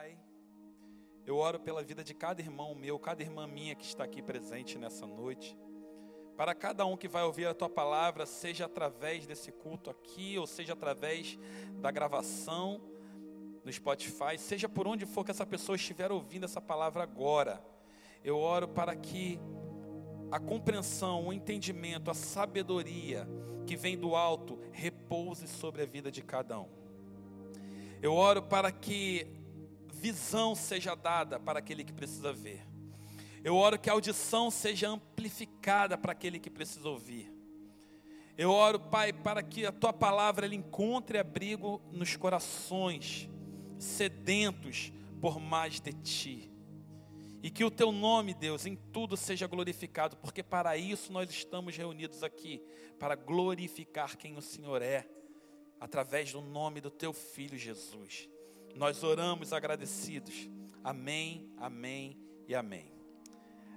Pai, eu oro pela vida de cada irmão meu, cada irmã minha que está aqui presente nessa noite. Para cada um que vai ouvir a tua palavra, seja através desse culto aqui, ou seja através da gravação no Spotify, seja por onde for que essa pessoa estiver ouvindo essa palavra agora, eu oro para que a compreensão, o entendimento, a sabedoria que vem do alto repouse sobre a vida de cada um. Eu oro para que visão seja dada para aquele que precisa ver. Eu oro que a audição seja amplificada para aquele que precisa ouvir. Eu oro, Pai, para que a tua palavra ela encontre abrigo nos corações sedentos por mais de ti. E que o teu nome, Deus, em tudo seja glorificado, porque para isso nós estamos reunidos aqui, para glorificar quem o Senhor é, através do nome do teu filho Jesus. Nós oramos agradecidos. Amém, amém e amém.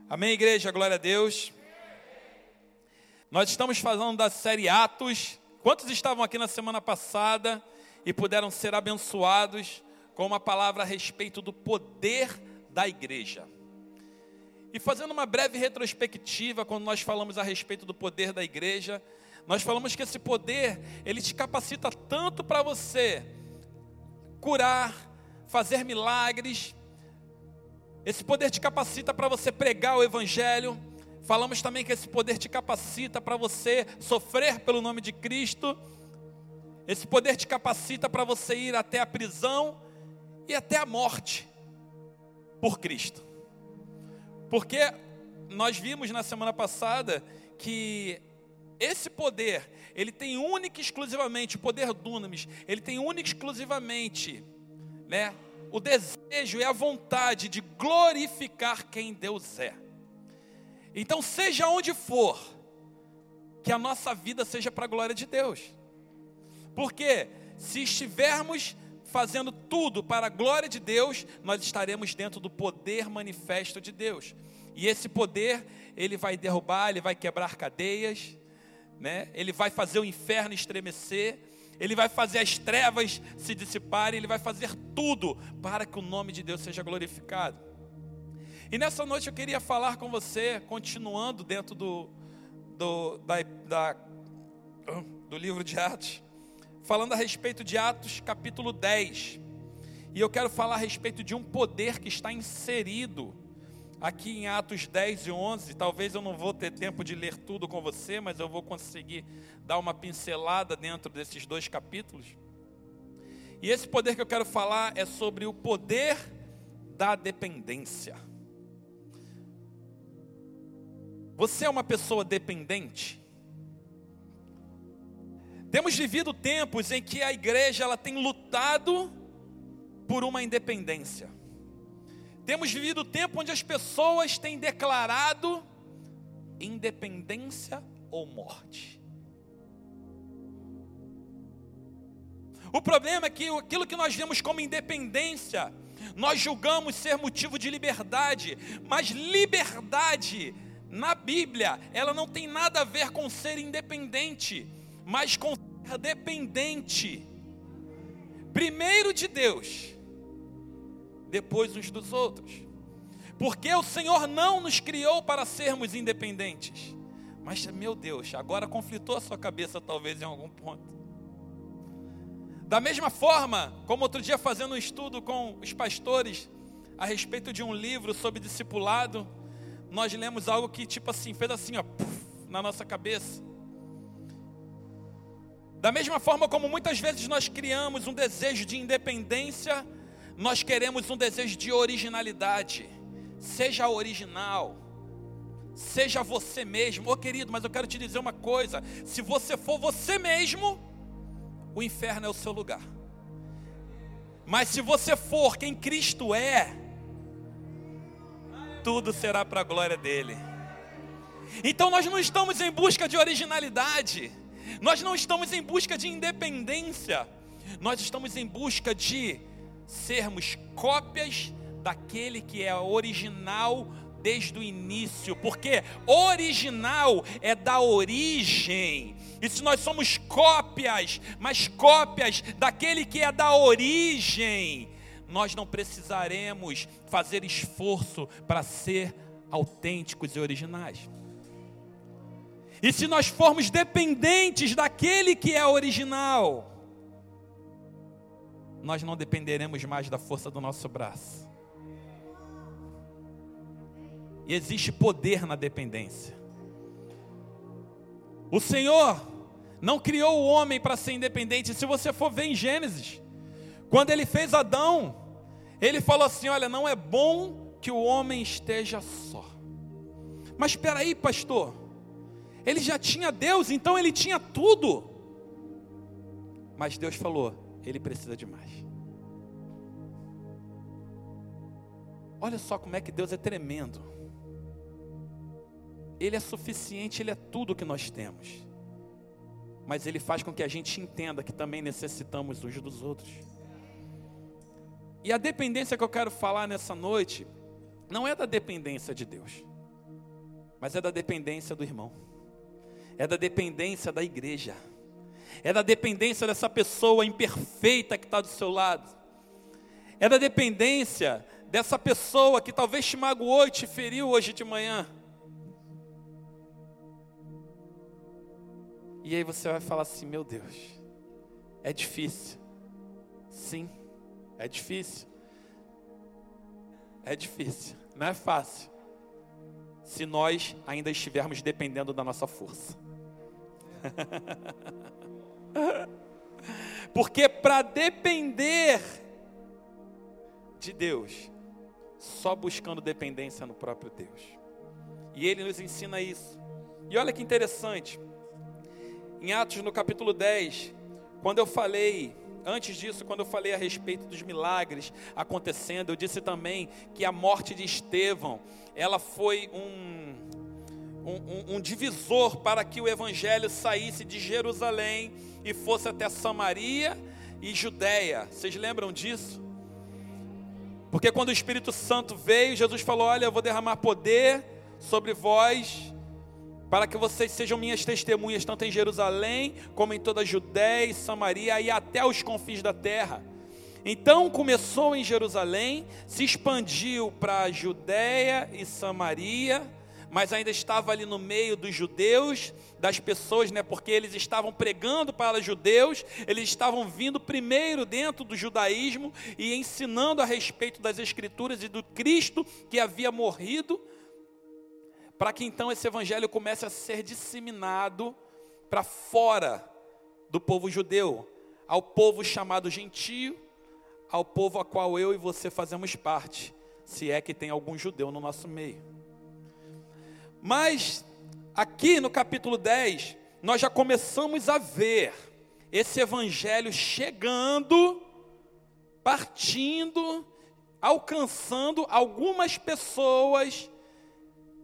Amém, igreja, glória a Deus. Nós estamos falando da série Atos. Quantos estavam aqui na semana passada e puderam ser abençoados com uma palavra a respeito do poder da igreja? E fazendo uma breve retrospectiva, quando nós falamos a respeito do poder da igreja, nós falamos que esse poder, ele te capacita tanto para você curar, fazer milagres. Esse poder te capacita para você pregar o evangelho. Falamos também que esse poder te capacita para você sofrer pelo nome de Cristo. Esse poder te capacita para você ir até a prisão e até a morte por Cristo. Porque nós vimos na semana passada que esse poder, ele tem única e exclusivamente, o poder dunamis, ele tem única e exclusivamente, né, o desejo e a vontade de glorificar quem Deus é. Então, seja onde for, que a nossa vida seja para a glória de Deus. Porque se estivermos fazendo tudo para a glória de Deus, nós estaremos dentro do poder manifesto de Deus. E esse poder, ele vai derrubar, ele vai quebrar cadeias, né? Ele vai fazer o inferno estremecer, ele vai fazer as trevas se dissiparem, ele vai fazer tudo para que o nome de Deus seja glorificado. E nessa noite eu queria falar com você, continuando dentro do, do, da, da, do livro de Atos, falando a respeito de Atos capítulo 10. E eu quero falar a respeito de um poder que está inserido aqui em Atos 10 e 11. Talvez eu não vou ter tempo de ler tudo com você, mas eu vou conseguir dar uma pincelada dentro desses dois capítulos. E esse poder que eu quero falar é sobre o poder da dependência. Você é uma pessoa dependente? Temos vivido tempos em que a igreja ela tem lutado por uma independência. Temos vivido o tempo onde as pessoas têm declarado independência ou morte. O problema é que aquilo que nós vemos como independência, nós julgamos ser motivo de liberdade, mas liberdade na Bíblia, ela não tem nada a ver com ser independente mas com ser dependente. Primeiro de Deus, depois uns dos outros. Porque o Senhor não nos criou para sermos independentes. Mas, meu Deus, agora conflitou a sua cabeça, talvez, em algum ponto. Da mesma forma, como outro dia fazendo um estudo com os pastores a respeito de um livro sobre discipulado, nós lemos algo que, tipo assim, fez assim, ó, puff, na nossa cabeça. Da mesma forma como muitas vezes nós criamos um desejo de independência, nós queremos um desejo de originalidade. Seja original. Seja você mesmo. Ô oh, querido, mas eu quero te dizer uma coisa: se você for você mesmo, o inferno é o seu lugar. Mas se você for quem Cristo é, tudo será para a glória dele. Então nós não estamos em busca de originalidade. Nós não estamos em busca de independência, nós estamos em busca de sermos cópias daquele que é original desde o início, porque original é da origem. E se nós somos cópias, mas cópias daquele que é da origem, nós não precisaremos fazer esforço para ser autênticos e originais. E se nós formos dependentes daquele que é original, nós não dependeremos mais da força do nosso braço. E existe poder na dependência. O Senhor não criou o homem para ser independente. Se você for ver em Gênesis, quando ele fez Adão, ele falou assim: Olha, não é bom que o homem esteja só. Mas espera aí, pastor. Ele já tinha Deus, então ele tinha tudo. Mas Deus falou: ele precisa de mais. Olha só como é que Deus é tremendo. Ele é suficiente, ele é tudo que nós temos. Mas ele faz com que a gente entenda que também necessitamos uns dos outros. E a dependência que eu quero falar nessa noite não é da dependência de Deus, mas é da dependência do irmão é da dependência da igreja, é da dependência dessa pessoa imperfeita que está do seu lado, é da dependência dessa pessoa que talvez te magoou e te feriu hoje de manhã. E aí você vai falar assim: meu Deus, é difícil. Sim, é difícil. É difícil, não é fácil. Se nós ainda estivermos dependendo da nossa força. Porque para depender de Deus, só buscando dependência no próprio Deus. E ele nos ensina isso. E olha que interessante. Em Atos no capítulo 10, quando eu falei, antes disso, quando eu falei a respeito dos milagres acontecendo, eu disse também que a morte de Estevão, ela foi um um, um, um divisor para que o evangelho saísse de Jerusalém e fosse até Samaria e Judéia. Vocês lembram disso? Porque quando o Espírito Santo veio, Jesus falou: Olha, eu vou derramar poder sobre vós, para que vocês sejam minhas testemunhas, tanto em Jerusalém, como em toda a Judéia e Samaria e até os confins da terra. Então começou em Jerusalém, se expandiu para a Judéia e Samaria mas ainda estava ali no meio dos judeus, das pessoas, né, porque eles estavam pregando para judeus, eles estavam vindo primeiro dentro do judaísmo e ensinando a respeito das escrituras e do Cristo que havia morrido, para que então esse evangelho comece a ser disseminado para fora do povo judeu, ao povo chamado gentio, ao povo a qual eu e você fazemos parte, se é que tem algum judeu no nosso meio. Mas aqui no capítulo 10, nós já começamos a ver esse evangelho chegando, partindo, alcançando algumas pessoas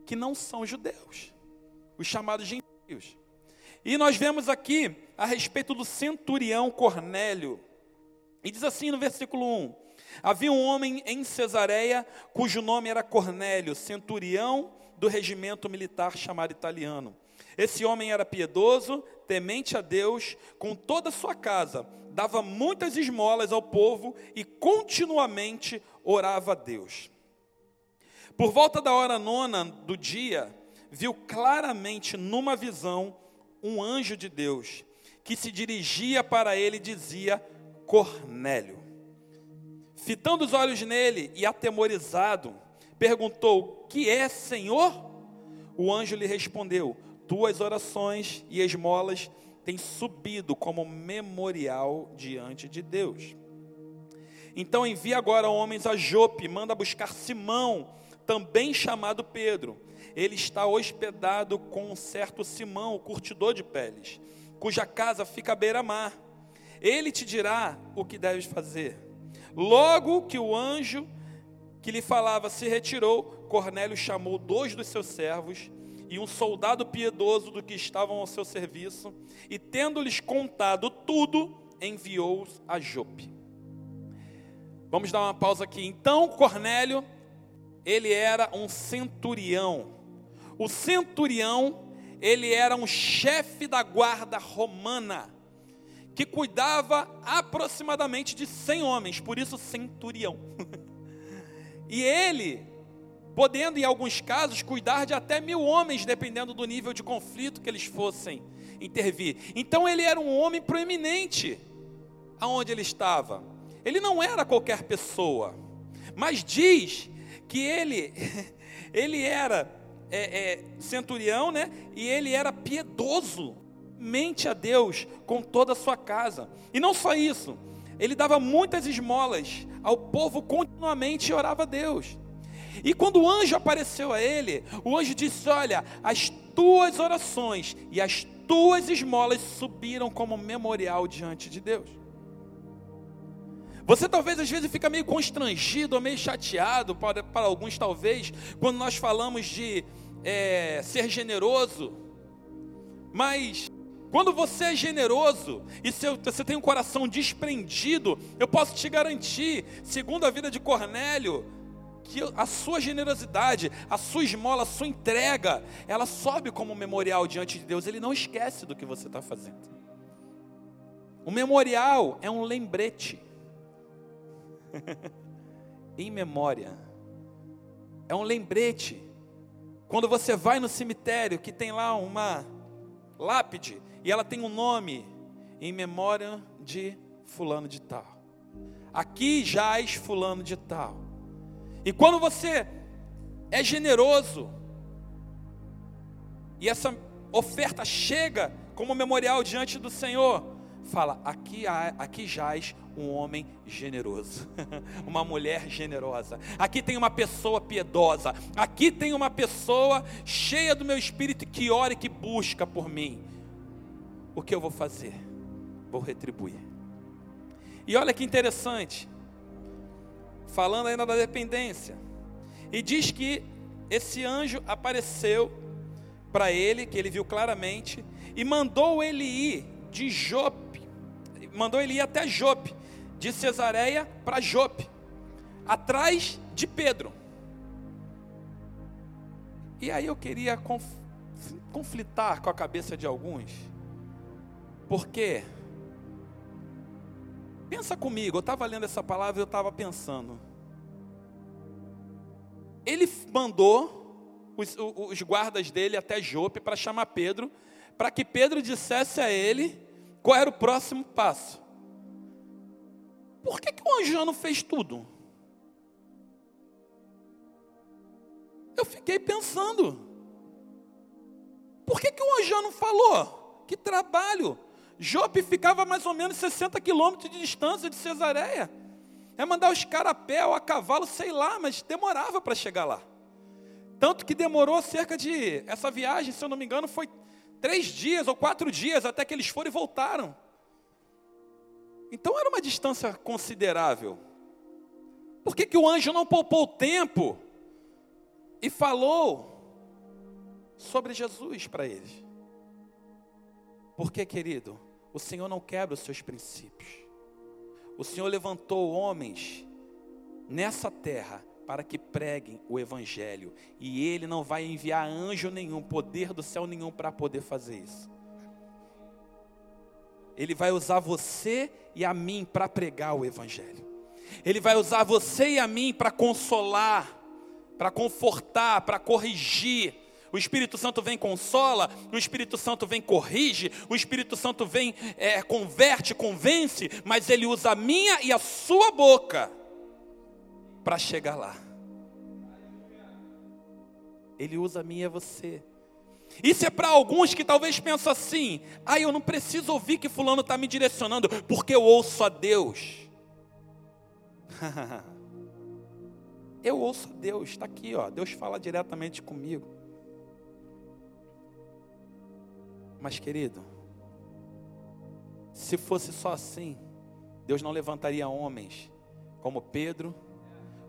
que não são judeus, os chamados gentios. E nós vemos aqui a respeito do centurião Cornélio. E diz assim no versículo 1: Havia um homem em Cesareia cujo nome era Cornélio, centurião do regimento militar chamado italiano. Esse homem era piedoso, temente a Deus, com toda a sua casa, dava muitas esmolas ao povo e continuamente orava a Deus. Por volta da hora nona do dia, viu claramente numa visão um anjo de Deus que se dirigia para ele e dizia: Cornélio. Fitando os olhos nele e atemorizado, perguntou: Que é, Senhor? O anjo lhe respondeu: Tuas orações e esmolas têm subido como memorial diante de Deus. Então envia agora homens a Jope, manda buscar Simão, também chamado Pedro. Ele está hospedado com um certo Simão, o curtidor de peles, cuja casa fica à beira-mar. Ele te dirá o que deves fazer. Logo que o anjo que lhe falava se retirou, Cornélio chamou dois dos seus servos e um soldado piedoso do que estavam ao seu serviço, e tendo-lhes contado tudo, enviou-os a Jope. Vamos dar uma pausa aqui. Então, Cornélio, ele era um centurião. O centurião, ele era um chefe da guarda romana que cuidava aproximadamente de 100 homens, por isso centurião. e ele, podendo em alguns casos cuidar de até mil homens, dependendo do nível de conflito que eles fossem intervir. Então ele era um homem proeminente aonde ele estava. Ele não era qualquer pessoa, mas diz que ele ele era é, é, centurião, né? E ele era piedoso, mente a Deus com toda a sua casa. E não só isso, ele dava muitas esmolas ao povo continuamente e orava a Deus. E quando o anjo apareceu a ele, o anjo disse: Olha, as tuas orações e as tuas esmolas subiram como memorial diante de Deus. Você talvez às vezes fica meio constrangido ou meio chateado, para, para alguns talvez, quando nós falamos de é, ser generoso, mas quando você é generoso e você tem um coração desprendido, eu posso te garantir, segundo a vida de Cornélio, que a sua generosidade, a sua esmola, a sua entrega, ela sobe como um memorial diante de Deus. Ele não esquece do que você está fazendo. O memorial é um lembrete, em memória, é um lembrete quando você vai no cemitério, que tem lá uma lápide, e ela tem um nome em memória de fulano de tal. Aqui jaz fulano de tal. E quando você é generoso, e essa oferta chega como memorial diante do Senhor, fala: aqui, há, aqui jaz um homem generoso, uma mulher generosa. Aqui tem uma pessoa piedosa. Aqui tem uma pessoa cheia do meu espírito que ora e que busca por mim. O que eu vou fazer? Vou retribuir. E olha que interessante, falando ainda da dependência, e diz que esse anjo apareceu para ele, que ele viu claramente, e mandou ele ir de Jope, mandou ele ir até Jope, de Cesareia para Jope, atrás de Pedro. E aí eu queria conf, conflitar com a cabeça de alguns, porque, pensa comigo, eu estava lendo essa palavra e eu estava pensando, ele mandou os, os guardas dele até Jope para chamar Pedro, para que Pedro dissesse a ele qual era o próximo passo. Por que, que o não fez tudo? Eu fiquei pensando. Por que, que o não falou? Que trabalho. Jope ficava mais ou menos 60 quilômetros de distância de Cesareia. É mandar os caras a pé ou a cavalo, sei lá, mas demorava para chegar lá. Tanto que demorou cerca de. Essa viagem, se eu não me engano, foi três dias ou quatro dias até que eles foram e voltaram. Então era uma distância considerável. Por que, que o anjo não poupou tempo e falou sobre Jesus para eles? Porque, querido, o Senhor não quebra os seus princípios. O Senhor levantou homens nessa terra para que preguem o Evangelho. E Ele não vai enviar anjo nenhum, poder do céu nenhum para poder fazer isso. Ele vai usar você e a mim para pregar o Evangelho. Ele vai usar você e a mim para consolar, para confortar, para corrigir. O Espírito Santo vem consola, o Espírito Santo vem corrige, o Espírito Santo vem é, converte, convence, mas ele usa a minha e a sua boca para chegar lá. Ele usa a minha e você. Isso é para alguns que talvez pensam assim: ah, eu não preciso ouvir que Fulano está me direcionando, porque eu ouço a Deus. eu ouço a Deus, está aqui, ó. Deus fala diretamente comigo. Mas, querido, se fosse só assim, Deus não levantaria homens como Pedro,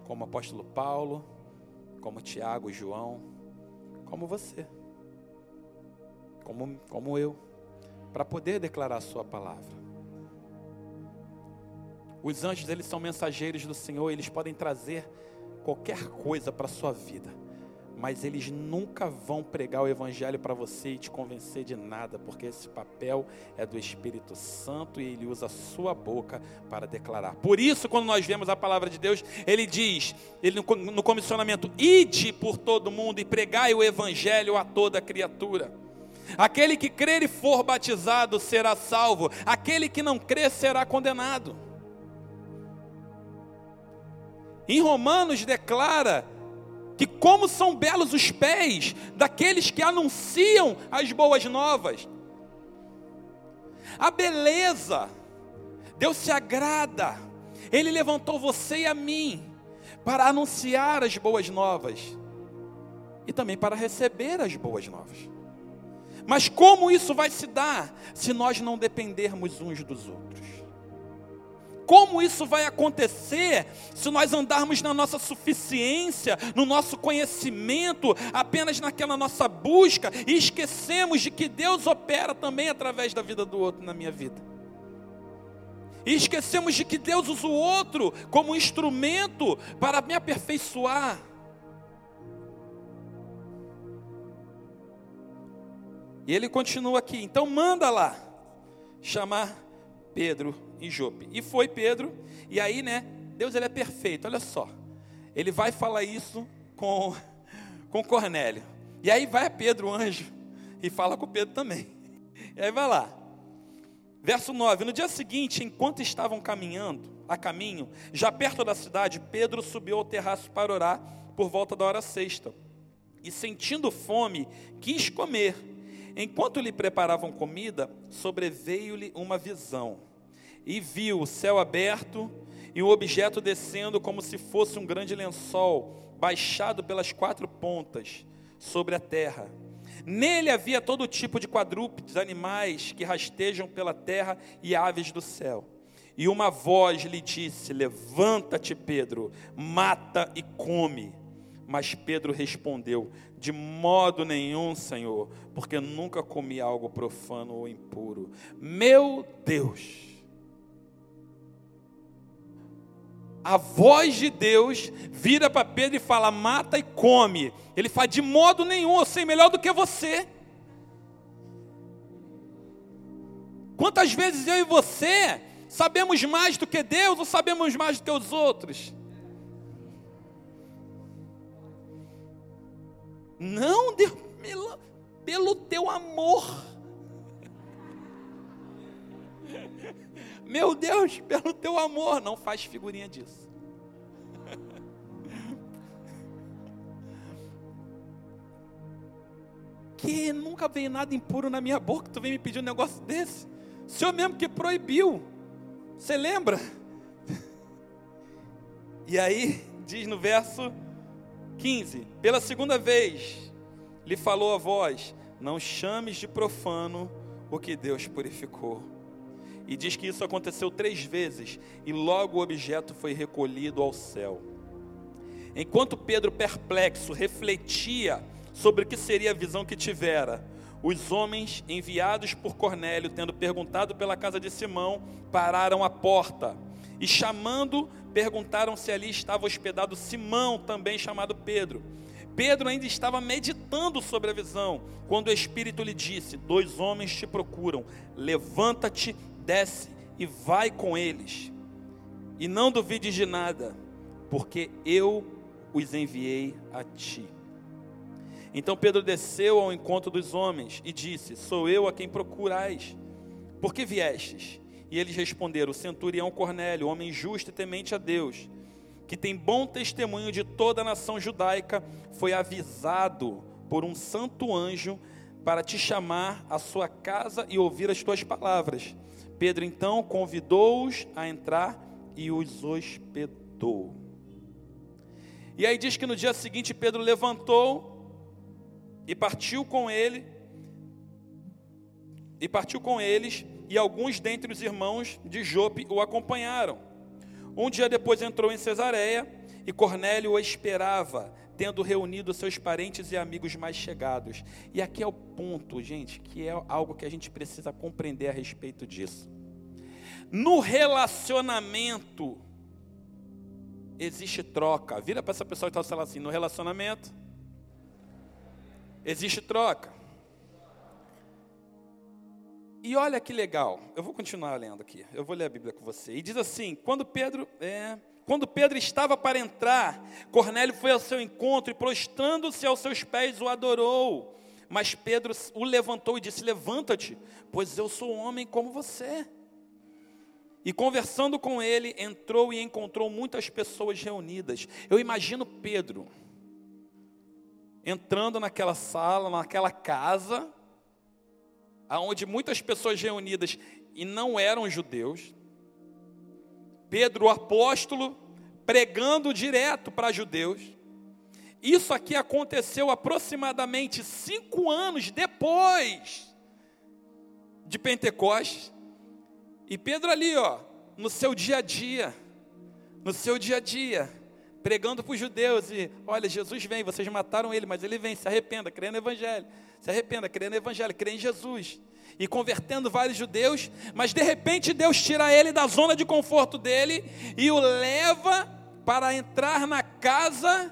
como apóstolo Paulo, como Tiago e João, como você como, como eu, para poder declarar a sua palavra. Os anjos, eles são mensageiros do Senhor, eles podem trazer qualquer coisa para a sua vida. Mas eles nunca vão pregar o evangelho para você e te convencer de nada, porque esse papel é do Espírito Santo e ele usa a sua boca para declarar. Por isso, quando nós vemos a palavra de Deus, ele diz, ele no comissionamento: "Ide por todo mundo e pregai o evangelho a toda criatura". Aquele que crer e for batizado será salvo, aquele que não crer será condenado. Em Romanos declara que como são belos os pés daqueles que anunciam as boas novas. A beleza, Deus se agrada, Ele levantou você e a mim para anunciar as boas novas e também para receber as boas novas. Mas como isso vai se dar se nós não dependermos uns dos outros? Como isso vai acontecer se nós andarmos na nossa suficiência, no nosso conhecimento, apenas naquela nossa busca e esquecemos de que Deus opera também através da vida do outro na minha vida? E esquecemos de que Deus usa o outro como instrumento para me aperfeiçoar. E ele continua aqui, então manda lá chamar Pedro em Jope. E foi Pedro, e aí, né, Deus ele é perfeito, olha só. Ele vai falar isso com, com Cornélio. E aí vai Pedro, o anjo, e fala com Pedro também. E aí vai lá. Verso 9: No dia seguinte, enquanto estavam caminhando, a caminho, já perto da cidade, Pedro subiu ao terraço para orar por volta da hora sexta. E sentindo fome, quis comer. Enquanto lhe preparavam comida, sobreveio-lhe uma visão. E viu o céu aberto e um objeto descendo como se fosse um grande lençol, baixado pelas quatro pontas sobre a terra. Nele havia todo tipo de quadrúpedes, animais que rastejam pela terra e aves do céu. E uma voz lhe disse: Levanta-te, Pedro, mata e come. Mas Pedro respondeu: De modo nenhum, Senhor, porque nunca comi algo profano ou impuro. Meu Deus! A voz de Deus vira para Pedro e fala: Mata e come. Ele fala: De modo nenhum, eu sei melhor do que você. Quantas vezes eu e você sabemos mais do que Deus ou sabemos mais do que os outros? Não, Deus, pelo, pelo teu amor. Meu Deus, pelo teu amor, não faz figurinha disso. Que nunca veio nada impuro na minha boca, tu vem me pedir um negócio desse? O Senhor mesmo que proibiu. Você lembra? E aí, diz no verso 15: Pela segunda vez lhe falou a voz: Não chames de profano o que Deus purificou. E diz que isso aconteceu três vezes, e logo o objeto foi recolhido ao céu. Enquanto Pedro, perplexo, refletia sobre o que seria a visão que tivera, os homens enviados por Cornélio, tendo perguntado pela casa de Simão, pararam à porta e, chamando, perguntaram se ali estava hospedado Simão, também chamado Pedro. Pedro ainda estava meditando sobre a visão, quando o Espírito lhe disse: Dois homens te procuram, levanta-te, desce e vai com eles. E não duvides de nada, porque eu os enviei a ti. Então Pedro desceu ao encontro dos homens e disse: Sou eu a quem procurais. Por que viestes? E eles responderam: O centurião Cornélio, homem justo e temente a Deus, que tem bom testemunho de toda a nação judaica, foi avisado por um santo anjo para te chamar à sua casa e ouvir as tuas palavras. Pedro então convidou-os a entrar e os hospedou. E aí diz que no dia seguinte Pedro levantou e partiu com ele e partiu com eles e alguns dentre os irmãos de Jope o acompanharam. Um dia depois entrou em Cesareia e Cornélio o esperava, tendo reunido seus parentes e amigos mais chegados. E aqui é o ponto, gente, que é algo que a gente precisa compreender a respeito disso. No relacionamento existe troca. Vira para essa pessoa que está falando assim, no relacionamento Existe troca. E olha que legal, eu vou continuar lendo aqui, eu vou ler a Bíblia com você. E diz assim: quando Pedro, é, quando Pedro estava para entrar, Cornélio foi ao seu encontro e, prostrando-se aos seus pés, o adorou. Mas Pedro o levantou e disse: Levanta-te, pois eu sou homem como você. E conversando com ele, entrou e encontrou muitas pessoas reunidas. Eu imagino Pedro entrando naquela sala, naquela casa, aonde muitas pessoas reunidas e não eram judeus. Pedro, o apóstolo, pregando direto para judeus. Isso aqui aconteceu aproximadamente cinco anos depois de Pentecostes. E Pedro ali, ó, no seu dia a dia, no seu dia a dia, pregando para os judeus e, olha, Jesus vem, vocês mataram ele, mas ele vem, se arrependa, crê no evangelho. Se arrependa, crê no evangelho, crê em Jesus. E convertendo vários judeus, mas de repente Deus tira ele da zona de conforto dele e o leva para entrar na casa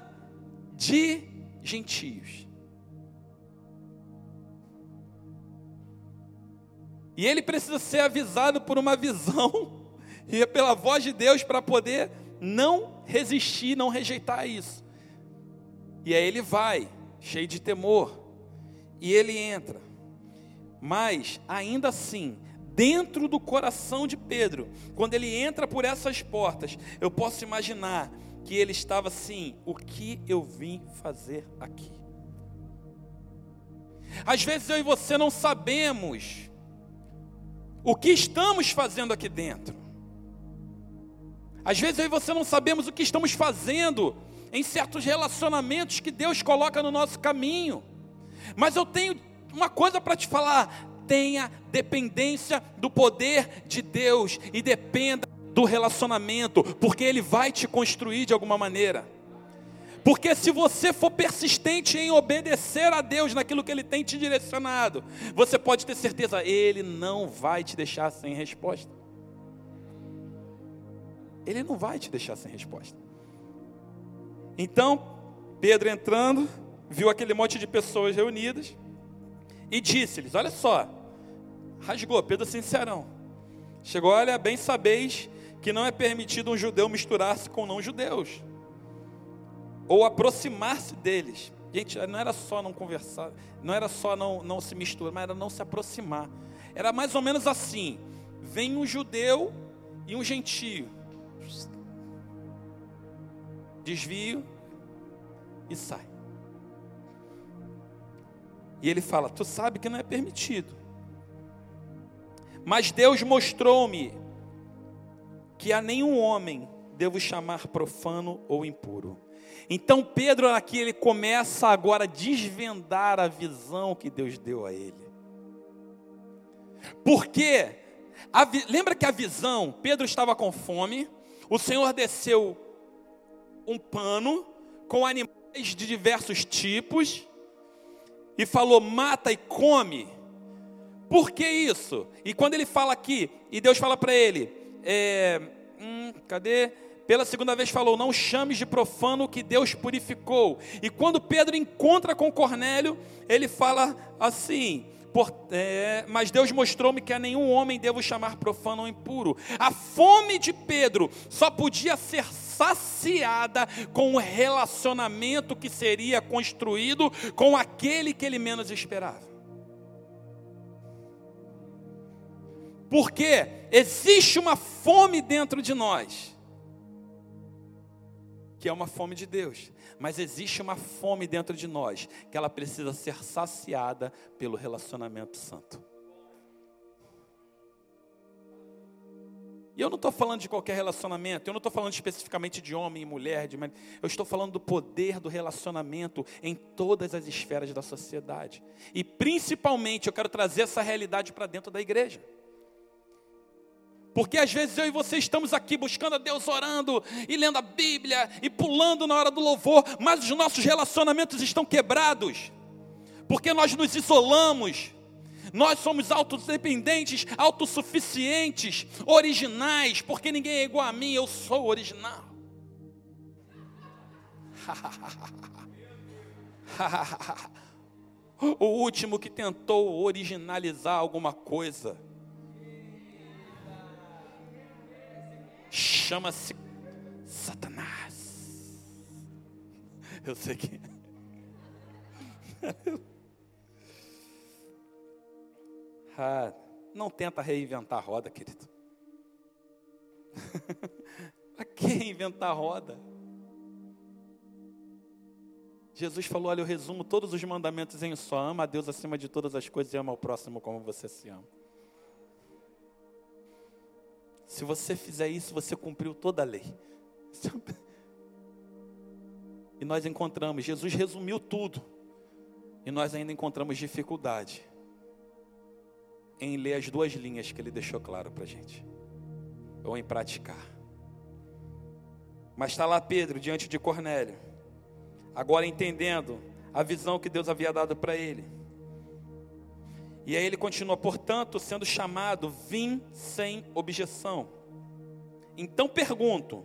de gentios. E ele precisa ser avisado por uma visão e pela voz de Deus para poder não resistir, não rejeitar isso. E aí ele vai, cheio de temor, e ele entra. Mas, ainda assim, dentro do coração de Pedro, quando ele entra por essas portas, eu posso imaginar que ele estava assim: o que eu vim fazer aqui? Às vezes eu e você não sabemos o que estamos fazendo aqui dentro. Às vezes eu e você não sabemos o que estamos fazendo em certos relacionamentos que Deus coloca no nosso caminho. Mas eu tenho uma coisa para te falar: tenha dependência do poder de Deus e dependa do relacionamento, porque Ele vai te construir de alguma maneira. Porque se você for persistente em obedecer a Deus naquilo que Ele tem te direcionado, você pode ter certeza, Ele não vai te deixar sem resposta. Ele não vai te deixar sem resposta. Então, Pedro entrando, viu aquele monte de pessoas reunidas e disse-lhes: Olha só, rasgou, Pedro sincerão. Chegou, olha, bem sabeis que não é permitido um judeu misturar-se com não-judeus, ou aproximar-se deles. Gente, não era só não conversar, não era só não, não se misturar, mas era não se aproximar. Era mais ou menos assim: vem um judeu e um gentio, desvio e sai. E ele fala: Tu sabe que não é permitido. Mas Deus mostrou-me que a nenhum homem devo chamar profano ou impuro. Então Pedro aqui ele começa agora a desvendar a visão que Deus deu a ele. Porque a, lembra que a visão, Pedro estava com fome, o Senhor desceu um pano com animais de diversos tipos e falou: mata e come. Por que isso? E quando ele fala aqui, e Deus fala para ele: é, hum, cadê? Pela segunda vez falou: Não chames de profano o que Deus purificou. E quando Pedro encontra com Cornélio, ele fala assim: por, é, mas Deus mostrou-me que a nenhum homem devo chamar profano ou impuro. A fome de Pedro só podia ser saciada com o relacionamento que seria construído com aquele que ele menos esperava. Porque existe uma fome dentro de nós, que é uma fome de Deus, mas existe uma fome dentro de nós, que ela precisa ser saciada pelo relacionamento santo. E eu não estou falando de qualquer relacionamento, eu não estou falando especificamente de homem e mulher, de... eu estou falando do poder do relacionamento em todas as esferas da sociedade. E principalmente eu quero trazer essa realidade para dentro da igreja. Porque às vezes eu e você estamos aqui buscando a Deus, orando e lendo a Bíblia e pulando na hora do louvor, mas os nossos relacionamentos estão quebrados, porque nós nos isolamos, nós somos autodependentes, autossuficientes, originais, porque ninguém é igual a mim, eu sou original. o último que tentou originalizar alguma coisa. Chama-se Satanás. Eu sei que. ah, não tenta reinventar a roda, querido. Para que inventar a roda? Jesus falou: Olha, eu resumo todos os mandamentos em só: ama a Deus acima de todas as coisas e ama ao próximo como você se ama. Se você fizer isso, você cumpriu toda a lei. E nós encontramos, Jesus resumiu tudo. E nós ainda encontramos dificuldade em ler as duas linhas que ele deixou claro para a gente, ou em praticar. Mas está lá Pedro diante de Cornélio agora entendendo a visão que Deus havia dado para ele. E aí ele continua, portanto, sendo chamado, vim sem objeção. Então pergunto,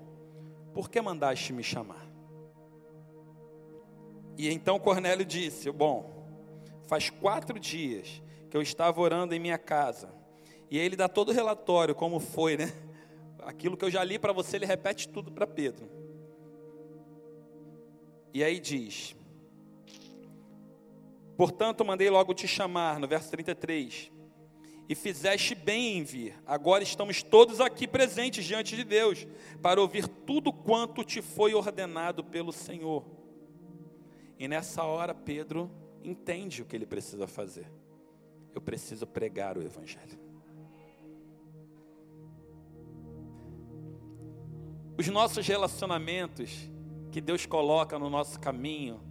por que mandaste me chamar? E então Cornélio disse: Bom, faz quatro dias que eu estava orando em minha casa. E aí ele dá todo o relatório, como foi, né? Aquilo que eu já li para você, ele repete tudo para Pedro. E aí diz: Portanto, mandei logo te chamar, no verso 33. E fizeste bem em vir. Agora estamos todos aqui presentes diante de Deus, para ouvir tudo quanto te foi ordenado pelo Senhor. E nessa hora, Pedro entende o que ele precisa fazer. Eu preciso pregar o Evangelho. Os nossos relacionamentos que Deus coloca no nosso caminho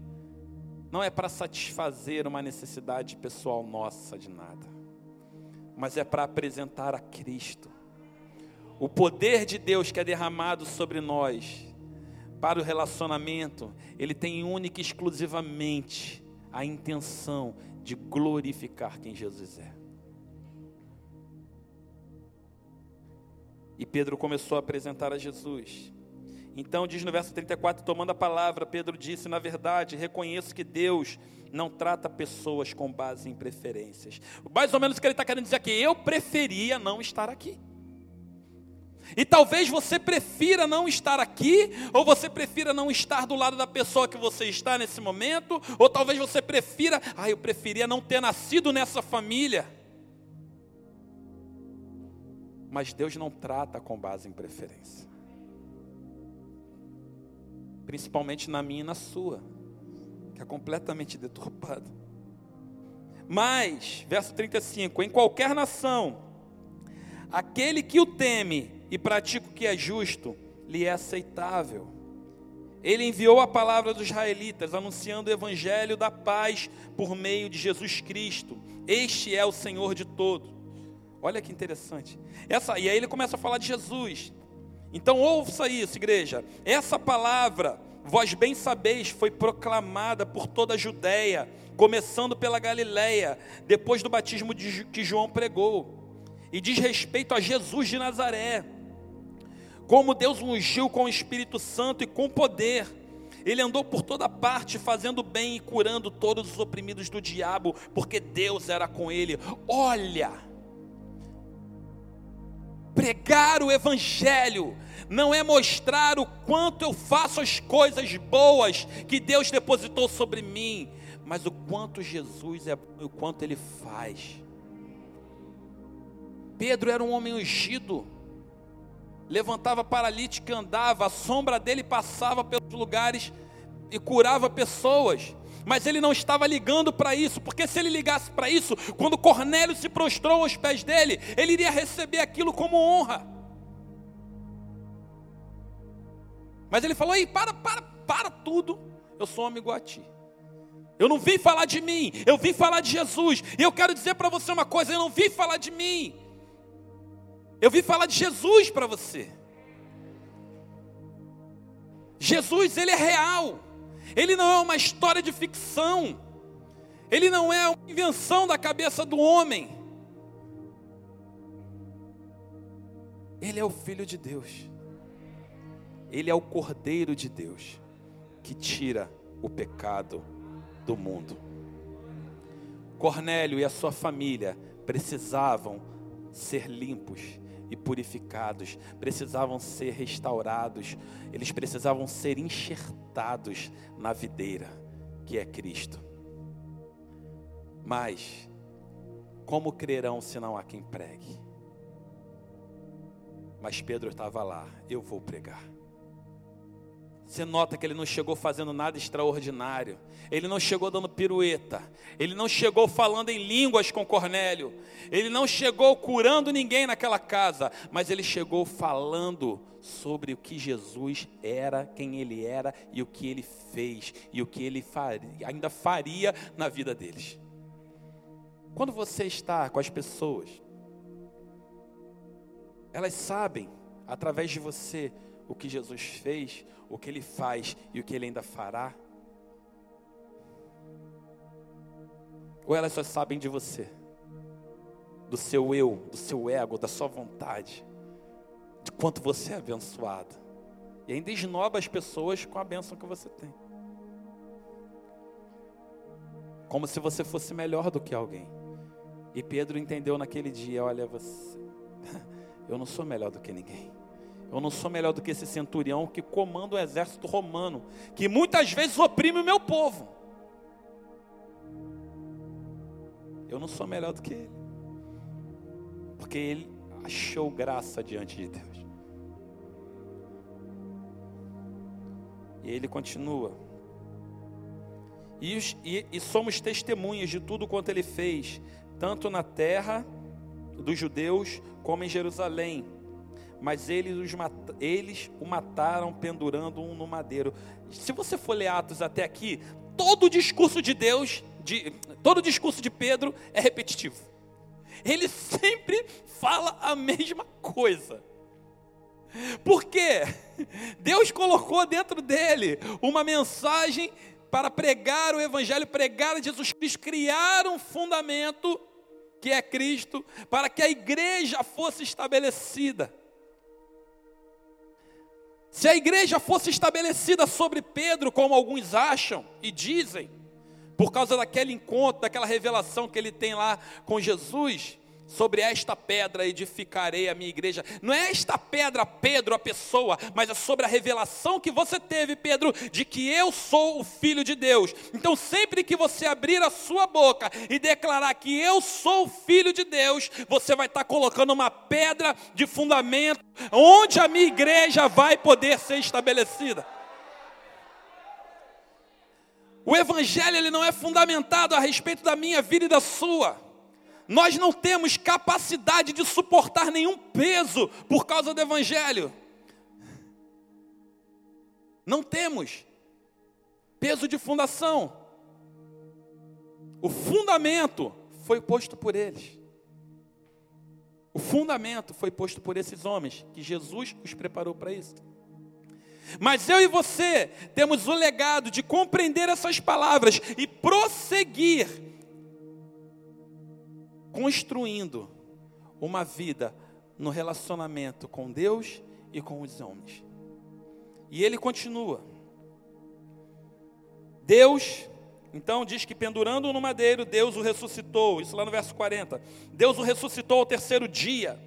não é para satisfazer uma necessidade pessoal nossa de nada, mas é para apresentar a Cristo. O poder de Deus que é derramado sobre nós para o relacionamento, ele tem única e exclusivamente a intenção de glorificar quem Jesus é. E Pedro começou a apresentar a Jesus. Então, diz no verso 34, tomando a palavra, Pedro disse: Na verdade, reconheço que Deus não trata pessoas com base em preferências. Mais ou menos o que ele está querendo dizer aqui: eu preferia não estar aqui. E talvez você prefira não estar aqui, ou você prefira não estar do lado da pessoa que você está nesse momento, ou talvez você prefira, ah, eu preferia não ter nascido nessa família. Mas Deus não trata com base em preferência principalmente na minha e na sua, que é completamente deturpada. Mas, verso 35: em qualquer nação, aquele que o teme e pratica o que é justo, lhe é aceitável. Ele enviou a palavra dos israelitas, anunciando o evangelho da paz por meio de Jesus Cristo. Este é o Senhor de todos. Olha que interessante. Essa, e aí ele começa a falar de Jesus. Então ouça isso, igreja. Essa palavra, vós bem sabeis, foi proclamada por toda a Judéia, começando pela Galiléia, depois do batismo que João pregou. E diz respeito a Jesus de Nazaré. Como Deus ungiu com o Espírito Santo e com poder. Ele andou por toda parte, fazendo bem e curando todos os oprimidos do diabo, porque Deus era com ele. Olha! Pregar o Evangelho não é mostrar o quanto eu faço as coisas boas que Deus depositou sobre mim, mas o quanto Jesus é o quanto Ele faz. Pedro era um homem ungido, levantava paralítico e andava, a sombra dele passava pelos lugares e curava pessoas mas ele não estava ligando para isso, porque se ele ligasse para isso, quando Cornélio se prostrou aos pés dele, ele iria receber aquilo como honra. Mas ele falou: Ei, para, para, para tudo, eu sou amigo a ti. Eu não vim falar de mim, eu vim falar de Jesus. E eu quero dizer para você uma coisa: eu não vim falar de mim, eu vim falar de Jesus para você. Jesus, ele é real. Ele não é uma história de ficção. Ele não é uma invenção da cabeça do homem. Ele é o Filho de Deus. Ele é o Cordeiro de Deus que tira o pecado do mundo. Cornélio e a sua família precisavam ser limpos e purificados, precisavam ser restaurados, eles precisavam ser enxertados na videira, que é Cristo. Mas, como crerão se não há quem pregue? Mas Pedro estava lá, eu vou pregar. Você nota que ele não chegou fazendo nada extraordinário. Ele não chegou dando pirueta. Ele não chegou falando em línguas com Cornélio. Ele não chegou curando ninguém naquela casa. Mas ele chegou falando sobre o que Jesus era, quem ele era e o que ele fez e o que ele faria, ainda faria na vida deles. Quando você está com as pessoas, elas sabem, através de você, o que Jesus fez, o que ele faz e o que ele ainda fará? Ou elas só sabem de você, do seu eu, do seu ego, da sua vontade, de quanto você é abençoado, e ainda esnoba as pessoas com a bênção que você tem, como se você fosse melhor do que alguém. E Pedro entendeu naquele dia: olha, você, eu não sou melhor do que ninguém. Eu não sou melhor do que esse centurião que comanda o exército romano, que muitas vezes oprime o meu povo. Eu não sou melhor do que ele, porque ele achou graça diante de Deus. E ele continua. E, e, e somos testemunhas de tudo quanto ele fez, tanto na terra dos judeus como em Jerusalém mas eles, os, eles o mataram pendurando um no madeiro. Se você for ler Atos até aqui, todo o discurso de Deus, de, todo o discurso de Pedro é repetitivo. Ele sempre fala a mesma coisa. Porque Deus colocou dentro dele uma mensagem para pregar o Evangelho, pregar Jesus Cristo, criar um fundamento que é Cristo, para que a igreja fosse estabelecida. Se a igreja fosse estabelecida sobre Pedro, como alguns acham e dizem, por causa daquele encontro, daquela revelação que ele tem lá com Jesus, sobre esta pedra edificarei a minha igreja. Não é esta pedra, Pedro, a pessoa, mas é sobre a revelação que você teve, Pedro, de que eu sou o filho de Deus. Então, sempre que você abrir a sua boca e declarar que eu sou o filho de Deus, você vai estar colocando uma pedra de fundamento onde a minha igreja vai poder ser estabelecida. O evangelho ele não é fundamentado a respeito da minha vida e da sua. Nós não temos capacidade de suportar nenhum peso por causa do Evangelho. Não temos peso de fundação. O fundamento foi posto por eles. O fundamento foi posto por esses homens, que Jesus os preparou para isso. Mas eu e você temos o legado de compreender essas palavras e prosseguir construindo uma vida no relacionamento com Deus e com os homens. E ele continua. Deus, então diz que pendurando no madeiro, Deus o ressuscitou. Isso lá no verso 40. Deus o ressuscitou ao terceiro dia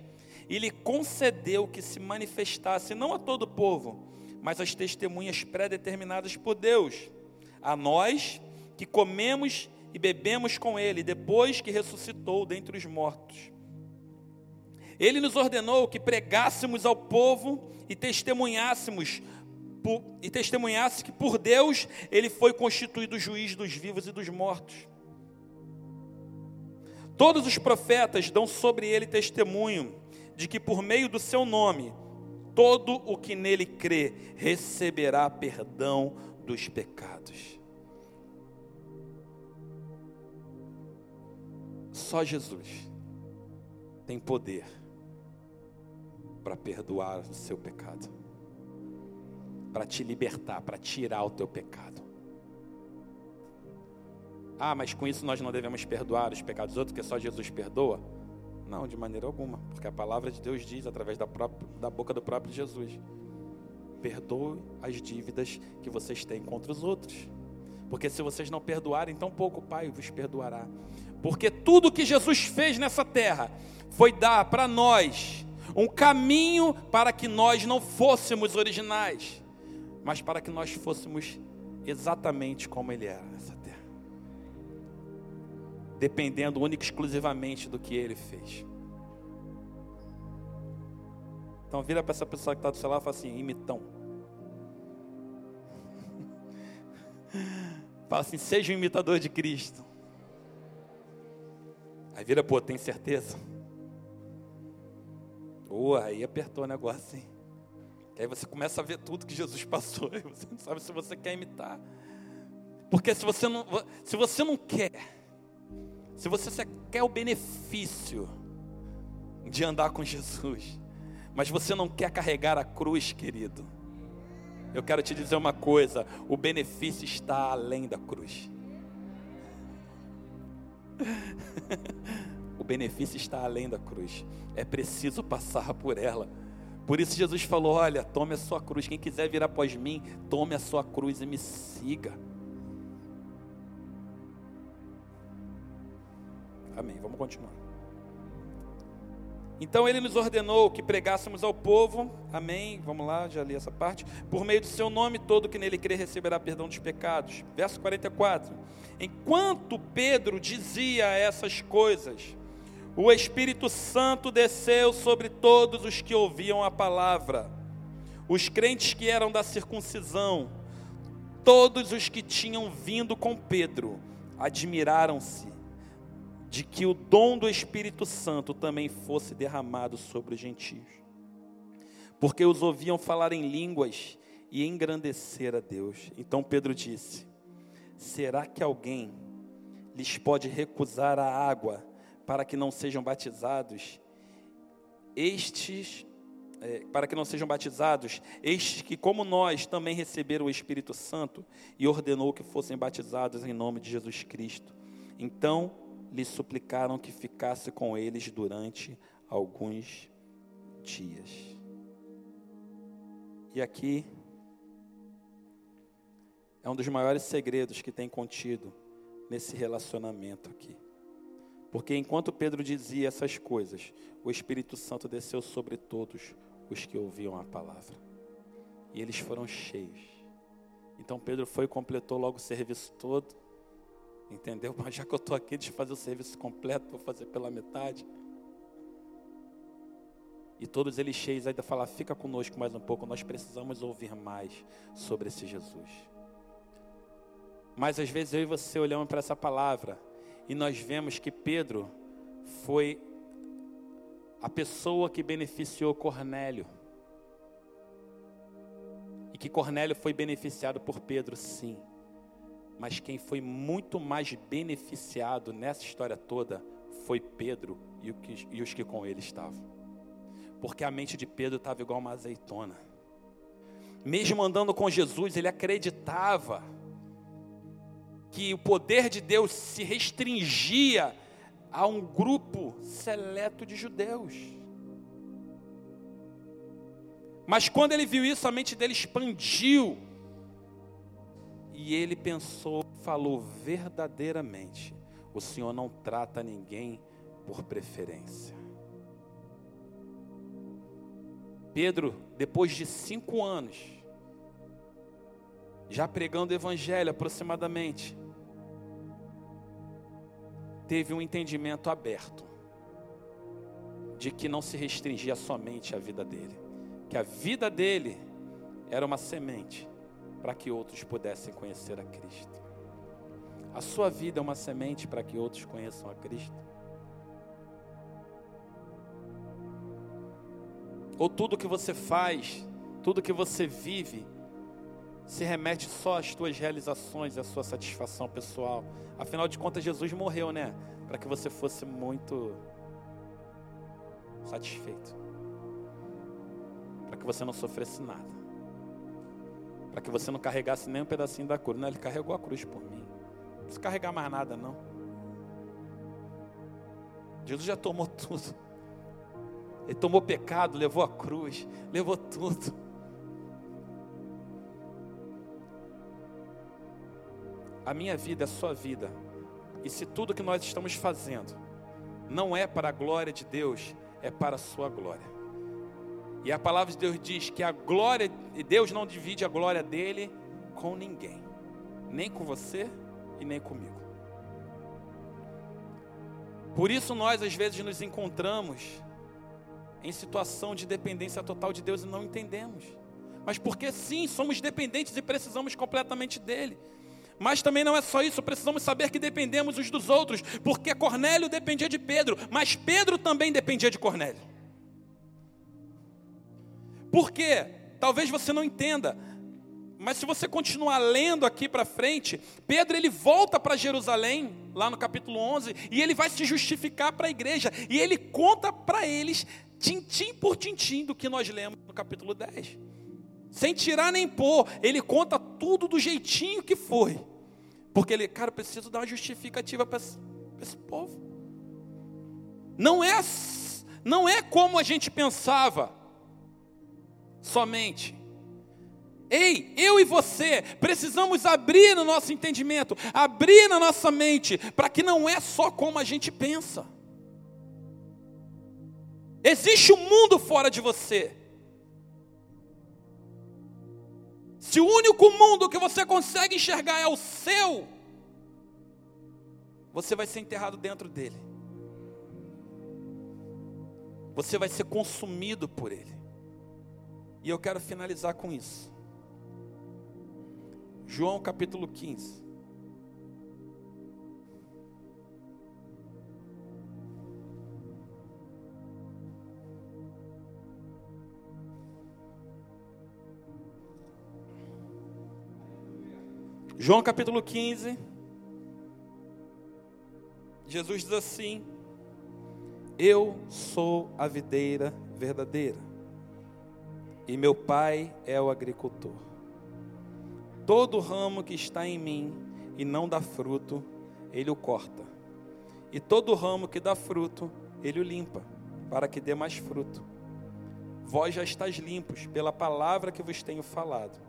e lhe concedeu que se manifestasse não a todo o povo, mas às testemunhas pré-determinadas por Deus, a nós que comemos e bebemos com ele, depois que ressuscitou dentre os mortos. Ele nos ordenou que pregássemos ao povo e testemunhássemos e testemunhasse que por Deus ele foi constituído juiz dos vivos e dos mortos. Todos os profetas dão sobre ele testemunho de que por meio do seu nome todo o que nele crê receberá perdão dos pecados. Só Jesus tem poder para perdoar o seu pecado, para te libertar, para tirar o teu pecado. Ah, mas com isso nós não devemos perdoar os pecados dos outros, que só Jesus perdoa? Não, de maneira alguma, porque a palavra de Deus diz através da, própria, da boca do próprio Jesus: perdoe as dívidas que vocês têm contra os outros. Porque se vocês não perdoarem, tão pouco o Pai vos perdoará. Porque tudo que Jesus fez nessa terra foi dar para nós um caminho para que nós não fôssemos originais, mas para que nós fôssemos exatamente como Ele era nessa terra, dependendo única e exclusivamente do que Ele fez. Então vira para essa pessoa que está do seu lado e fala assim, imitão. fala assim, seja um imitador de Cristo. Aí vira, pô, tem certeza? Ou aí apertou o negócio, hein? Que aí você começa a ver tudo que Jesus passou, e você não sabe se você quer imitar. Porque se você não, se você não quer, se você quer o benefício de andar com Jesus, mas você não quer carregar a cruz, querido, eu quero te dizer uma coisa: o benefício está além da cruz. o benefício está além da cruz. É preciso passar por ela. Por isso Jesus falou: Olha, tome a sua cruz. Quem quiser vir após mim, tome a sua cruz e me siga. Amém. Vamos continuar. Então ele nos ordenou que pregássemos ao povo, amém. Vamos lá, já li essa parte. Por meio do seu nome, todo que nele crê receberá perdão dos pecados. Verso 44. Enquanto Pedro dizia essas coisas, o Espírito Santo desceu sobre todos os que ouviam a palavra, os crentes que eram da circuncisão, todos os que tinham vindo com Pedro, admiraram-se de que o dom do Espírito Santo também fosse derramado sobre os gentios, porque os ouviam falar em línguas e engrandecer a Deus. Então Pedro disse: Será que alguém lhes pode recusar a água? para que não sejam batizados, estes, é, para que não sejam batizados, estes que, como nós, também receberam o Espírito Santo e ordenou que fossem batizados em nome de Jesus Cristo. Então lhe suplicaram que ficasse com eles durante alguns dias. E aqui é um dos maiores segredos que tem contido nesse relacionamento aqui. Porque enquanto Pedro dizia essas coisas, o Espírito Santo desceu sobre todos os que ouviam a palavra. E eles foram cheios. Então Pedro foi e completou logo o serviço todo. Entendeu? Mas já que eu estou aqui, de fazer o serviço completo, vou fazer pela metade. E todos eles cheios ainda falaram: fica conosco mais um pouco, nós precisamos ouvir mais sobre esse Jesus. Mas às vezes eu e você olhamos para essa palavra e nós vemos que Pedro foi a pessoa que beneficiou Cornélio. E que Cornélio foi beneficiado por Pedro, sim. Mas quem foi muito mais beneficiado nessa história toda foi Pedro e os que com ele estavam. Porque a mente de Pedro estava igual uma azeitona. Mesmo andando com Jesus, ele acreditava que o poder de Deus se restringia a um grupo seleto de judeus. Mas quando ele viu isso, a mente dele expandiu. E ele pensou, falou verdadeiramente: o Senhor não trata ninguém por preferência. Pedro, depois de cinco anos, já pregando o Evangelho aproximadamente, teve um entendimento aberto de que não se restringia somente à vida dele, que a vida dele era uma semente para que outros pudessem conhecer a Cristo. A sua vida é uma semente para que outros conheçam a Cristo. Ou tudo que você faz, tudo que você vive, se remete só às tuas realizações à sua satisfação pessoal. Afinal de contas, Jesus morreu, né? Para que você fosse muito satisfeito. Para que você não sofresse nada. Para que você não carregasse nem um pedacinho da cruz. Não, ele carregou a cruz por mim. Não precisa carregar mais nada, não. Jesus já tomou tudo. Ele tomou pecado, levou a cruz, levou tudo. A minha vida, a sua vida, E se tudo que nós estamos fazendo não é para a glória de Deus, é para a sua glória. E a palavra de Deus diz que a glória, Deus não divide a glória dele com ninguém, nem com você e nem comigo. Por isso nós às vezes nos encontramos em situação de dependência total de Deus e não entendemos. Mas porque sim, somos dependentes e precisamos completamente dele. Mas também não é só isso, precisamos saber que dependemos uns dos outros, porque Cornélio dependia de Pedro, mas Pedro também dependia de Cornélio. Por quê? Talvez você não entenda, mas se você continuar lendo aqui para frente, Pedro ele volta para Jerusalém, lá no capítulo 11, e ele vai se justificar para a igreja, e ele conta para eles, tintim por tintim, do que nós lemos no capítulo 10 sem tirar nem pôr, ele conta tudo do jeitinho que foi. Porque ele, cara, eu preciso dar uma justificativa para esse, esse povo. Não é, não é como a gente pensava, somente. Ei, eu e você precisamos abrir no nosso entendimento, abrir na nossa mente, para que não é só como a gente pensa. Existe um mundo fora de você. Se o único mundo que você consegue enxergar é o seu, você vai ser enterrado dentro dele. Você vai ser consumido por ele. E eu quero finalizar com isso. João capítulo 15. João capítulo 15. Jesus diz assim: Eu sou a videira verdadeira, e meu pai é o agricultor. Todo ramo que está em mim e não dá fruto, ele o corta. E todo ramo que dá fruto, ele o limpa, para que dê mais fruto. Vós já estáis limpos pela palavra que vos tenho falado.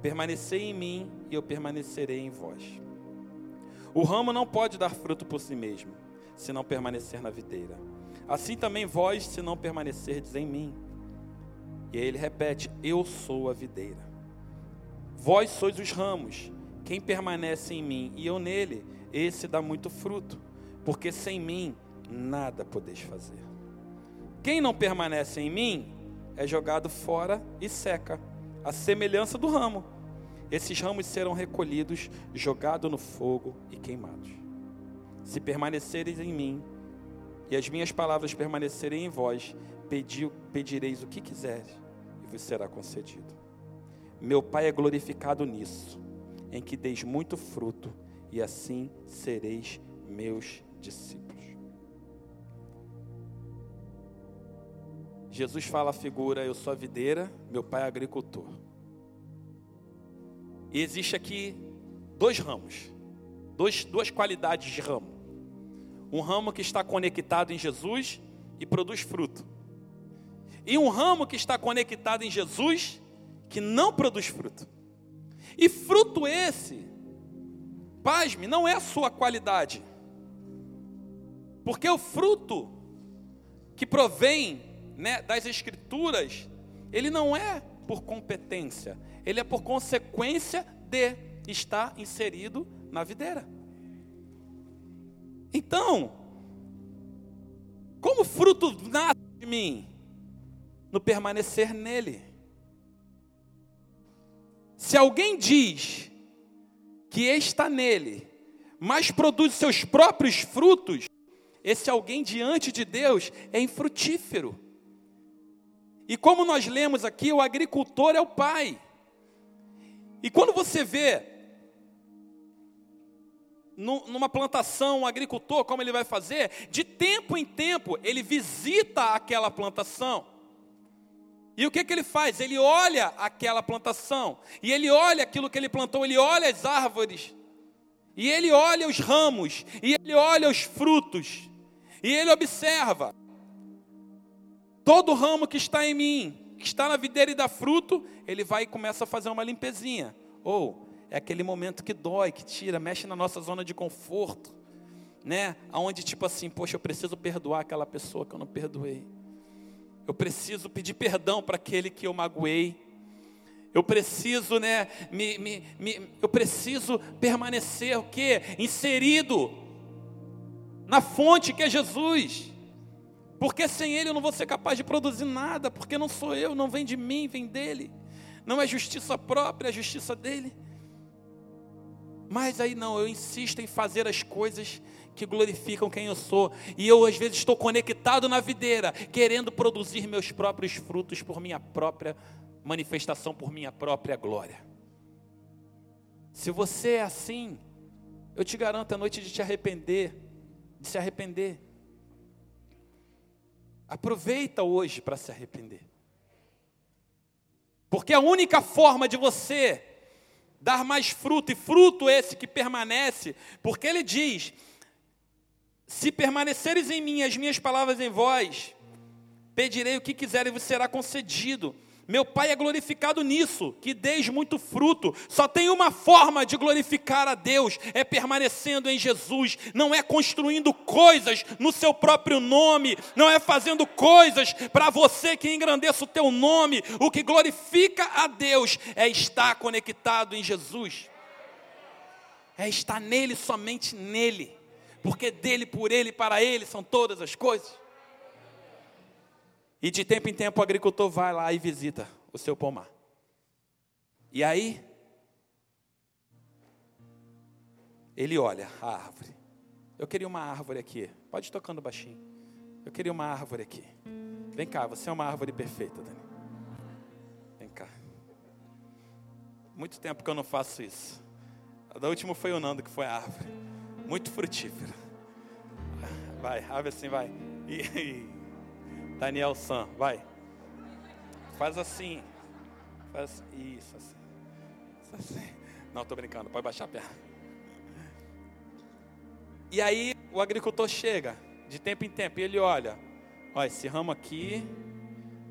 Permanecei em mim e eu permanecerei em vós. O ramo não pode dar fruto por si mesmo, se não permanecer na videira. Assim também vós, se não permanecerdes em mim. E aí ele repete: Eu sou a videira. Vós sois os ramos. Quem permanece em mim e eu nele, esse dá muito fruto, porque sem mim nada podeis fazer. Quem não permanece em mim é jogado fora e seca a semelhança do ramo. Esses ramos serão recolhidos, jogados no fogo e queimados. Se permanecereis em mim e as minhas palavras permanecerem em vós, pedi, pedireis o que quiseres e vos será concedido. Meu Pai é glorificado nisso, em que deis muito fruto, e assim sereis meus discípulos. Jesus fala a figura: Eu sou a videira, meu pai é agricultor. E existe aqui dois ramos, dois, duas qualidades de ramo. Um ramo que está conectado em Jesus e produz fruto. E um ramo que está conectado em Jesus que não produz fruto. E fruto esse, pasme, não é a sua qualidade. Porque o fruto que provém né, das Escrituras, ele não é por competência, ele é por consequência de estar inserido na videira. Então, como fruto nasce de mim? No permanecer nele. Se alguém diz que está nele, mas produz seus próprios frutos, esse alguém diante de Deus é infrutífero. E como nós lemos aqui, o agricultor é o pai. E quando você vê numa plantação, um agricultor, como ele vai fazer? De tempo em tempo, ele visita aquela plantação. E o que, que ele faz? Ele olha aquela plantação. E ele olha aquilo que ele plantou, ele olha as árvores. E ele olha os ramos. E ele olha os frutos. E ele observa. Todo ramo que está em mim, que está na videira e dá fruto, ele vai e começa a fazer uma limpezinha. Ou é aquele momento que dói, que tira, mexe na nossa zona de conforto. né? Aonde tipo assim, poxa, eu preciso perdoar aquela pessoa que eu não perdoei. Eu preciso pedir perdão para aquele que eu magoei. Eu preciso, né, me, me, me, eu preciso permanecer o quê? Inserido na fonte que é Jesus. Porque sem Ele eu não vou ser capaz de produzir nada, porque não sou eu, não vem de mim, vem dele. Não é justiça própria, é justiça dele. Mas aí não, eu insisto em fazer as coisas que glorificam quem eu sou. E eu às vezes estou conectado na videira, querendo produzir meus próprios frutos por minha própria manifestação, por minha própria glória. Se você é assim, eu te garanto a noite de te arrepender, de se arrepender. Aproveita hoje para se arrepender. Porque a única forma de você dar mais fruto, e fruto esse que permanece, porque ele diz: se permaneceres em mim, as minhas palavras em vós, pedirei o que quiser e vos será concedido. Meu Pai é glorificado nisso, que deis muito fruto. Só tem uma forma de glorificar a Deus, é permanecendo em Jesus, não é construindo coisas no seu próprio nome, não é fazendo coisas para você que engrandeça o teu nome. O que glorifica a Deus é estar conectado em Jesus. É estar nele, somente nele. Porque dele, por ele, para ele são todas as coisas. E de tempo em tempo o agricultor vai lá e visita o seu pomar. E aí, ele olha a árvore. Eu queria uma árvore aqui. Pode ir tocando baixinho. Eu queria uma árvore aqui. Vem cá, você é uma árvore perfeita, Dani. Vem cá. Muito tempo que eu não faço isso. Da última foi o Nando que foi a árvore. Muito frutífera. Vai, abre assim, vai. E, Daniel San, vai. Faz assim. Faz isso, assim. Isso assim. Não, estou brincando, pode baixar a perna. E aí o agricultor chega, de tempo em tempo, e ele olha, ó, esse ramo aqui,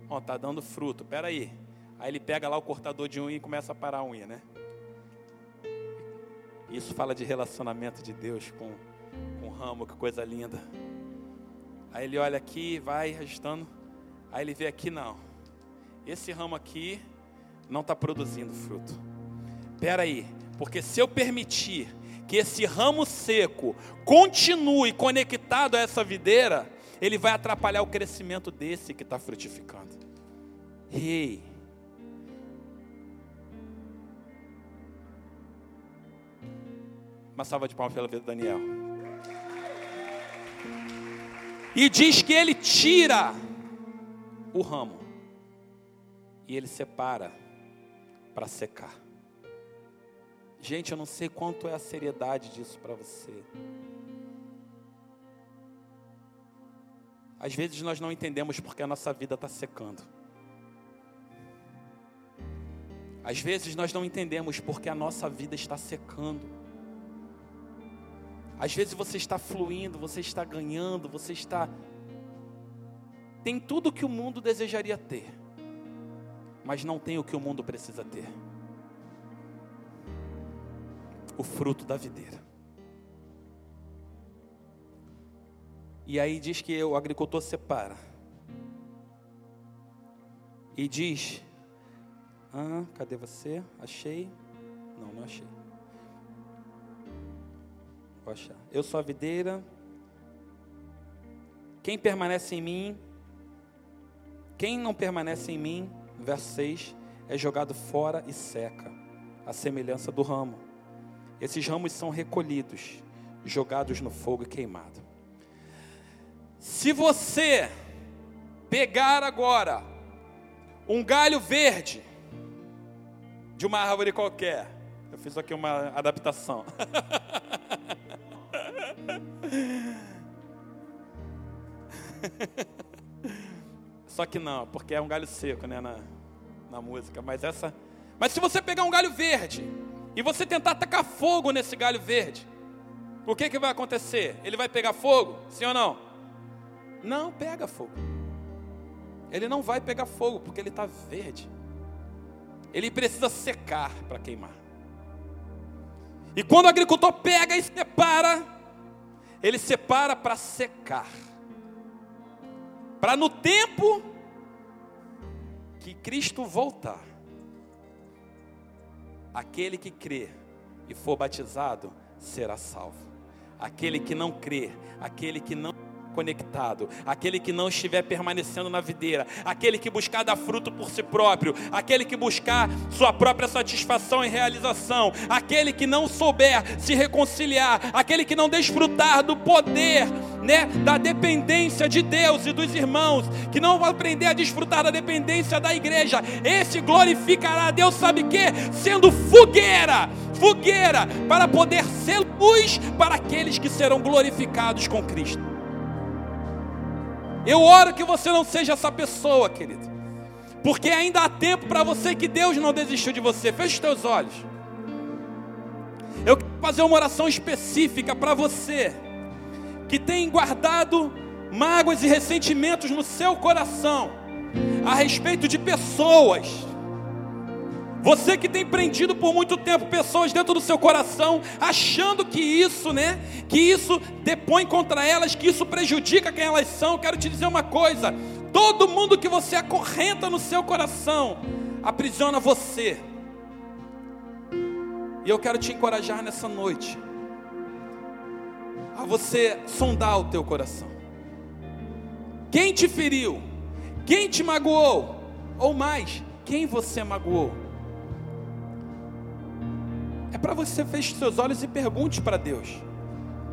ó, tá dando fruto, pera aí. Aí ele pega lá o cortador de unha e começa a parar a unha, né? Isso fala de relacionamento de Deus com, com o ramo, que coisa linda. Aí ele olha aqui, vai ajustando. Aí ele vê aqui, não. Esse ramo aqui não está produzindo fruto. Espera aí, porque se eu permitir que esse ramo seco continue conectado a essa videira, ele vai atrapalhar o crescimento desse que está frutificando. Ei. Uma salva de palmas pela vida do Daniel. E diz que ele tira o ramo e ele separa para secar. Gente, eu não sei quanto é a seriedade disso para você. Às vezes nós não entendemos porque a nossa vida está secando. Às vezes nós não entendemos porque a nossa vida está secando. Às vezes você está fluindo, você está ganhando, você está. Tem tudo que o mundo desejaria ter, mas não tem o que o mundo precisa ter o fruto da videira. E aí diz que o agricultor separa. E diz: ah, cadê você? Achei. Não, não achei. Vou. Eu sou a videira. Quem permanece em mim, quem não permanece em mim, verso 6, é jogado fora e seca, a semelhança do ramo. Esses ramos são recolhidos, jogados no fogo e queimados. Se você pegar agora um galho verde de uma árvore qualquer, eu fiz aqui uma adaptação. Só que não, porque é um galho seco, né, na, na música. Mas essa, mas se você pegar um galho verde e você tentar tacar fogo nesse galho verde, o que que vai acontecer? Ele vai pegar fogo? Sim ou não? Não pega fogo. Ele não vai pegar fogo porque ele está verde. Ele precisa secar para queimar. E quando o agricultor pega e separa, Ele separa para secar. Para no tempo que Cristo voltar, aquele que crê e for batizado será salvo. Aquele que não crê, aquele que não conectado, aquele que não estiver permanecendo na videira, aquele que buscar dar fruto por si próprio, aquele que buscar sua própria satisfação e realização, aquele que não souber se reconciliar, aquele que não desfrutar do poder, né, da dependência de Deus e dos irmãos, que não aprender a desfrutar da dependência da igreja, esse glorificará a Deus, sabe que? Sendo fogueira, fogueira, para poder ser luz para aqueles que serão glorificados com Cristo. Eu oro que você não seja essa pessoa, querido. Porque ainda há tempo para você que Deus não desistiu de você. Feche os teus olhos. Eu quero fazer uma oração específica para você que tem guardado mágoas e ressentimentos no seu coração a respeito de pessoas você que tem prendido por muito tempo pessoas dentro do seu coração, achando que isso, né, que isso depõe contra elas, que isso prejudica quem elas são, quero te dizer uma coisa: todo mundo que você acorrenta no seu coração, aprisiona você. E eu quero te encorajar nessa noite a você sondar o teu coração. Quem te feriu? Quem te magoou? Ou mais, quem você magoou? É para você fechar seus olhos e pergunte para Deus.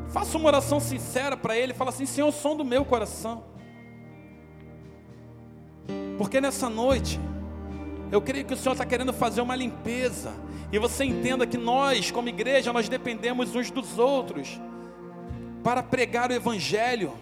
Faça uma oração sincera para Ele. Fala assim: Senhor, som do meu coração. Porque nessa noite, eu creio que o Senhor está querendo fazer uma limpeza. E você entenda que nós, como igreja, nós dependemos uns dos outros para pregar o Evangelho,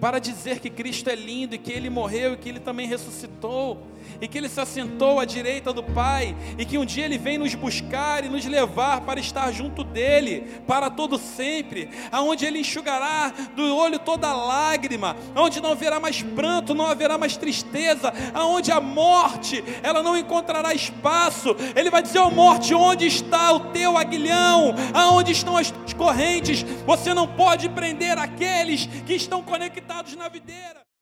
para dizer que Cristo é lindo e que Ele morreu e que Ele também ressuscitou e que Ele se assentou à direita do Pai, e que um dia Ele vem nos buscar e nos levar para estar junto dEle, para todo sempre, aonde Ele enxugará do olho toda lágrima, aonde não haverá mais pranto, não haverá mais tristeza, aonde a morte, ela não encontrará espaço, Ele vai dizer, ó oh, morte, onde está o teu aguilhão, aonde estão as correntes, você não pode prender aqueles que estão conectados na videira.